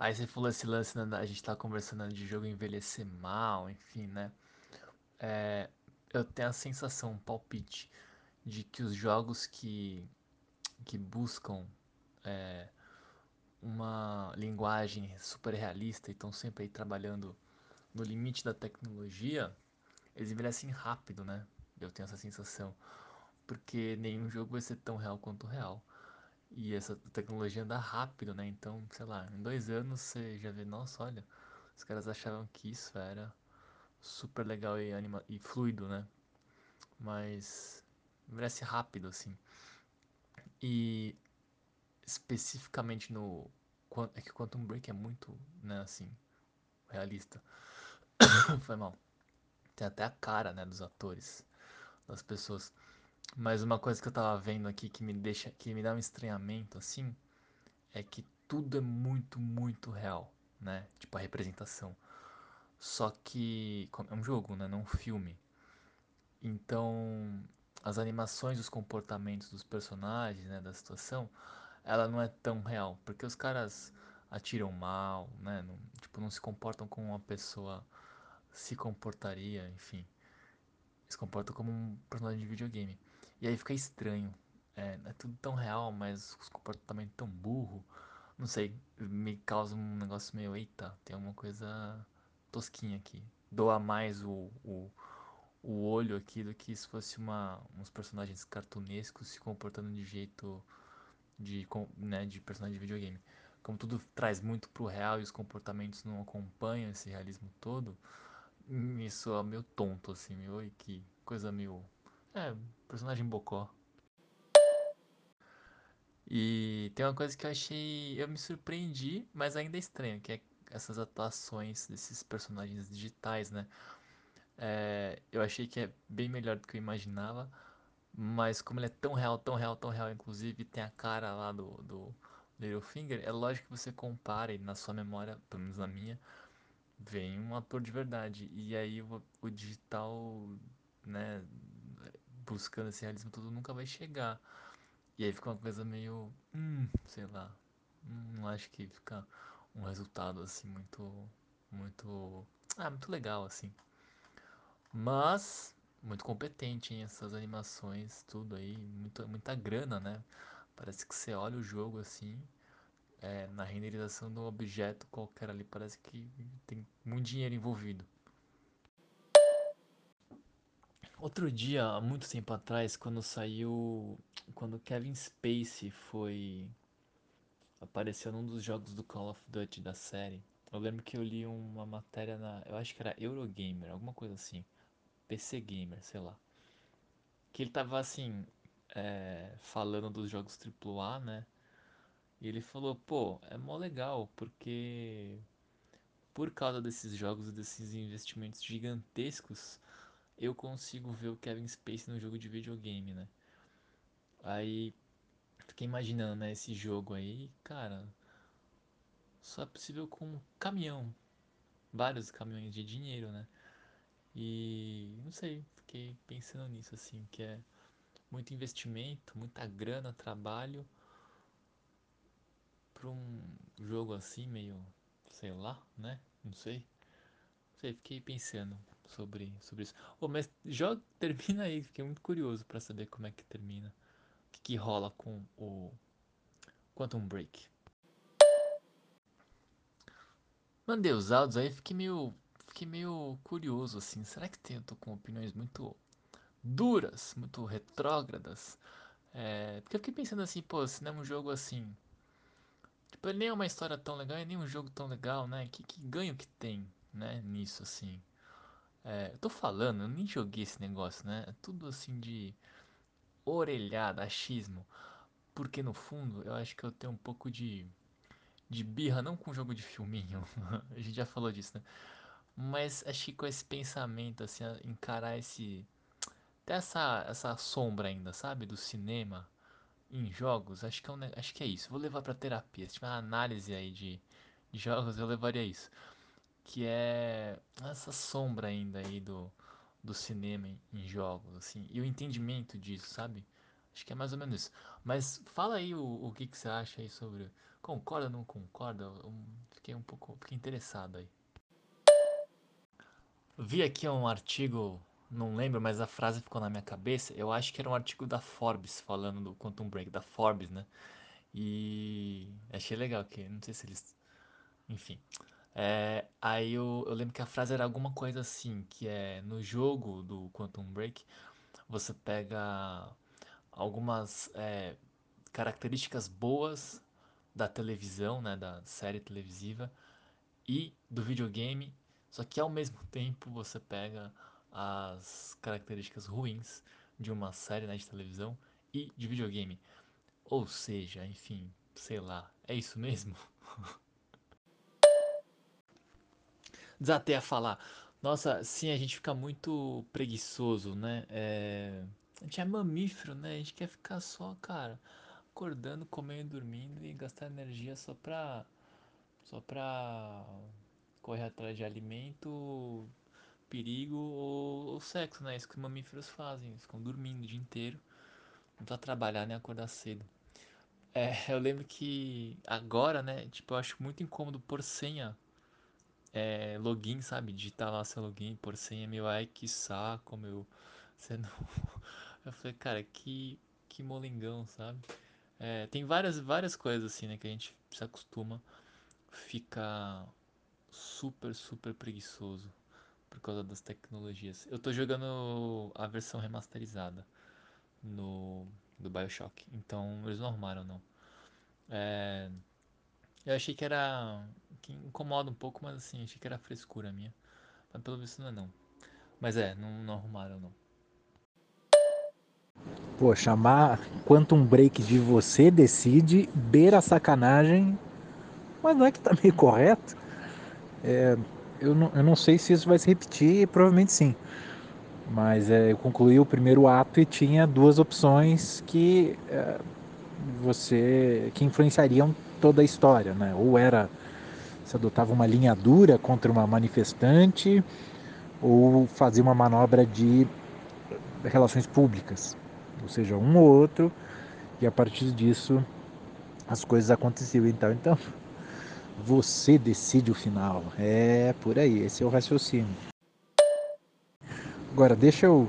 Aí você falou esse lance, né, a gente tá conversando de jogo envelhecer mal, enfim, né? É, eu tenho a sensação, um palpite, de que os jogos que, que buscam é, uma linguagem super realista e estão sempre aí trabalhando no limite da tecnologia, eles envelhecem rápido, né? Eu tenho essa sensação. Porque nenhum jogo vai ser tão real quanto real. E essa tecnologia anda rápido, né? Então, sei lá, em dois anos você já vê, nossa, olha, os caras achavam que isso era super legal e, anima e fluido, né? Mas envelhece rápido, assim. E especificamente no. É que Quantum Break é muito, né, assim, realista. Foi mal. Tem até a cara, né, dos atores, das pessoas. Mas uma coisa que eu tava vendo aqui que me deixa, que me dá um estranhamento assim, é que tudo é muito, muito real, né? Tipo a representação. Só que é um jogo, né? Não um filme. Então, as animações, os comportamentos dos personagens, né, da situação, ela não é tão real, porque os caras atiram mal, né? Não, tipo, não se comportam como uma pessoa se comportaria, enfim. Se comportam como um personagem de videogame. E aí fica estranho. É, é tudo tão real, mas os comportamentos tão burro. Não sei, me causa um negócio meio, eita, tem alguma coisa tosquinha aqui. Doa mais o, o, o olho aqui do que se fosse uma, uns personagens cartunescos se comportando de jeito de, né, de personagem de videogame. Como tudo traz muito pro real e os comportamentos não acompanham esse realismo todo, me soa meio tonto, assim, meio, que coisa meio... É, personagem bocó. E tem uma coisa que eu achei... Eu me surpreendi, mas ainda é estranho, que é essas atuações desses personagens digitais, né? É, eu achei que é bem melhor do que eu imaginava, mas como ele é tão real, tão real, tão real, inclusive tem a cara lá do, do Littlefinger, é lógico que você compare na sua memória, pelo menos na minha, vem um ator de verdade. E aí o, o digital, né, buscando esse realismo todo nunca vai chegar. E aí fica uma coisa meio, hum, sei lá, não acho que fica um resultado assim muito, muito, ah, muito legal assim. Mas muito competente em essas animações, tudo aí, muito, muita grana, né? Parece que você olha o jogo assim, é, na renderização do objeto qualquer ali, parece que tem muito dinheiro envolvido. Outro dia, há muito tempo atrás, quando saiu. Quando Kevin Spacey foi. apareceu num dos jogos do Call of Duty da série. Eu lembro que eu li uma matéria na. Eu acho que era Eurogamer, alguma coisa assim. PC Gamer, sei lá. Que ele tava assim. É, falando dos jogos AAA, né? E ele falou, pô, é mó legal, porque por causa desses jogos e desses investimentos gigantescos, eu consigo ver o Kevin Spacey no jogo de videogame, né? Aí fiquei imaginando, né, esse jogo aí, cara, só é possível com um caminhão, vários caminhões de dinheiro, né? E não sei, fiquei pensando nisso assim, que é muito investimento, muita grana, trabalho para um jogo assim meio, sei lá, né? Não sei. Não sei, fiquei pensando sobre, sobre isso. Oh, mas joga, termina aí, fiquei muito curioso para saber como é que termina. O que, que rola com o Quantum Break. Mandei os áudios aí, fiquei meio, fiquei meio curioso assim. Será que tem, eu tô com opiniões muito duras, muito retrógradas? É, porque eu fiquei pensando assim, pô, se não é um jogo assim. Tipo, nem é uma história tão legal, e nem um jogo tão legal, né? Que, que ganho que tem, né? Nisso assim. É, eu tô falando, eu nem joguei esse negócio, né? É tudo assim de orelhada, achismo. Porque no fundo eu acho que eu tenho um pouco de, de birra, não com jogo de filminho, a gente já falou disso, né? Mas acho que com esse pensamento, assim, encarar esse. Até essa, essa sombra ainda, sabe? Do cinema em jogos, acho que é, um, acho que é isso. Vou levar pra terapia. Se tiver uma análise aí de, de jogos, eu levaria isso. Que é essa sombra ainda aí do, do cinema em, jogos, assim. E o entendimento disso, sabe? Acho que é mais ou menos isso. Mas fala aí o, o que, que você acha aí sobre. Concorda ou não concorda? Eu fiquei um pouco. Fiquei interessado aí. Vi aqui um artigo, não lembro, mas a frase ficou na minha cabeça. Eu acho que era um artigo da Forbes falando do Quantum Break, da Forbes, né? E achei legal que, não sei se eles. Enfim. É, aí eu, eu lembro que a frase era alguma coisa assim, que é no jogo do Quantum Break, você pega algumas é, características boas da televisão, né, da série televisiva e do videogame, só que ao mesmo tempo você pega as características ruins de uma série né, de televisão e de videogame. Ou seja, enfim, sei lá, é isso mesmo? Desatei a falar. Nossa, sim, a gente fica muito preguiçoso, né? É... A gente é mamífero, né? A gente quer ficar só, cara, acordando, comendo, dormindo e gastar energia só pra. só pra correr atrás de alimento, perigo ou, ou sexo, né? Isso que os mamíferos fazem. Eles ficam dormindo o dia inteiro. Não precisa trabalhar nem acordar cedo. É, eu lembro que agora, né? Tipo, eu acho muito incômodo por senha é, login, sabe? Digitar lá seu login, por senha, meu, ai que saco, meu. Você não. Eu falei, cara, que, que molengão, sabe? É, tem várias, várias coisas assim, né? Que a gente se acostuma, fica super, super preguiçoso por causa das tecnologias. Eu tô jogando a versão remasterizada no do BioShock, então eles não arrumaram não. É, eu achei que era que incomoda um pouco, mas assim, achei que era frescura minha. Mas pelo visto não é não. Mas é, não, não arrumaram não. Pô, chamar Quantum Break de você decide, beira sacanagem, mas não é que tá meio correto? É, eu, não, eu não sei se isso vai se repetir, provavelmente sim. Mas é, eu concluí o primeiro ato e tinha duas opções que é, você que influenciariam toda a história, né? Ou era se adotava uma linha dura contra uma manifestante, ou fazia uma manobra de relações públicas, ou seja, um ou outro, e a partir disso as coisas aconteciam. Então, então você decide o final. É por aí, esse é o raciocínio. Agora, deixa eu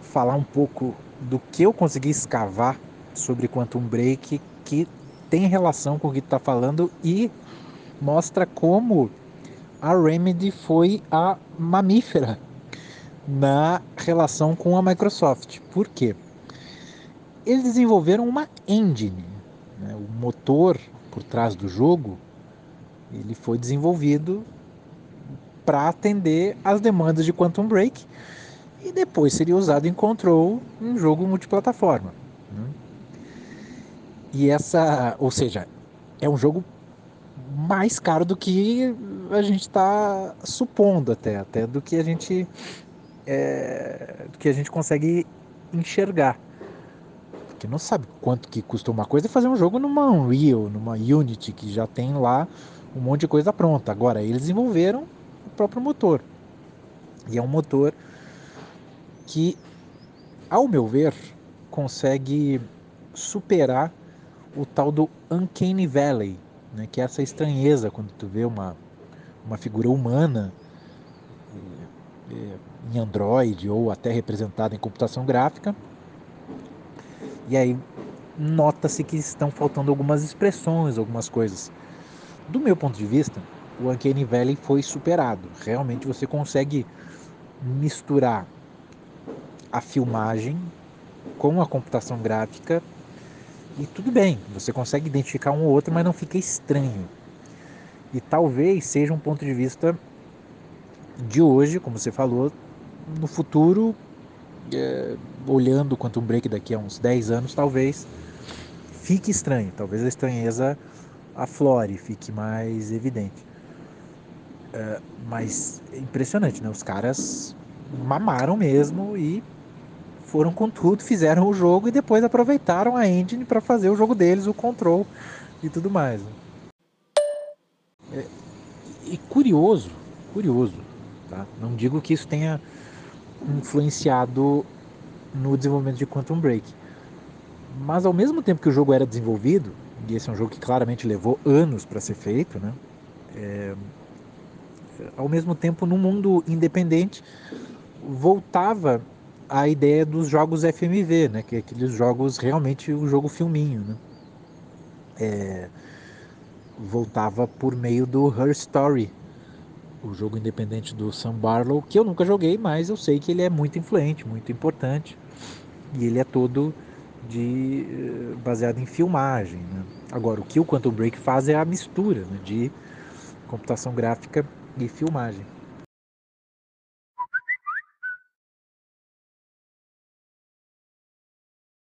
falar um pouco do que eu consegui escavar sobre Quantum Break que tem relação com o que tu está falando e mostra como a Remedy foi a mamífera na relação com a Microsoft. Por quê? Eles desenvolveram uma engine, né? o motor por trás do jogo, ele foi desenvolvido para atender às demandas de Quantum Break e depois seria usado em Control em jogo multiplataforma. Né? E essa, ou seja, é um jogo mais caro do que a gente está supondo até, até do que a gente é, do que a gente consegue enxergar. Porque não sabe quanto que custa uma coisa fazer um jogo numa Unreal, numa Unity, que já tem lá um monte de coisa pronta. Agora, eles desenvolveram o próprio motor. E é um motor que, ao meu ver, consegue superar o tal do Uncanny Valley, né? que é essa estranheza quando tu vê uma, uma figura humana é, é, em Android ou até representada em computação gráfica. E aí nota-se que estão faltando algumas expressões, algumas coisas. Do meu ponto de vista, o Uncanny Valley foi superado. Realmente você consegue misturar a filmagem com a computação gráfica e tudo bem, você consegue identificar um ou outro, mas não fica estranho. E talvez seja um ponto de vista de hoje, como você falou, no futuro, é, olhando o Quantum Break daqui a uns 10 anos, talvez fique estranho, talvez a estranheza aflore, fique mais evidente. É, mas é impressionante, né? Os caras mamaram mesmo e foram com tudo, fizeram o jogo e depois aproveitaram a engine para fazer o jogo deles, o control e tudo mais. É, e curioso, curioso, tá? Não digo que isso tenha influenciado no desenvolvimento de Quantum Break, Mas ao mesmo tempo que o jogo era desenvolvido, e esse é um jogo que claramente levou anos para ser feito, né? É, ao mesmo tempo, no mundo independente, voltava a ideia dos jogos FMV, né? Que é aqueles jogos realmente o jogo filminho, né? É, voltava por meio do Her Story, o jogo independente do Sam Barlow, que eu nunca joguei, mas eu sei que ele é muito influente, muito importante. E ele é todo de eh, baseado em filmagem. Né? Agora, o que o Quantum Break faz é a mistura né, de computação gráfica e filmagem.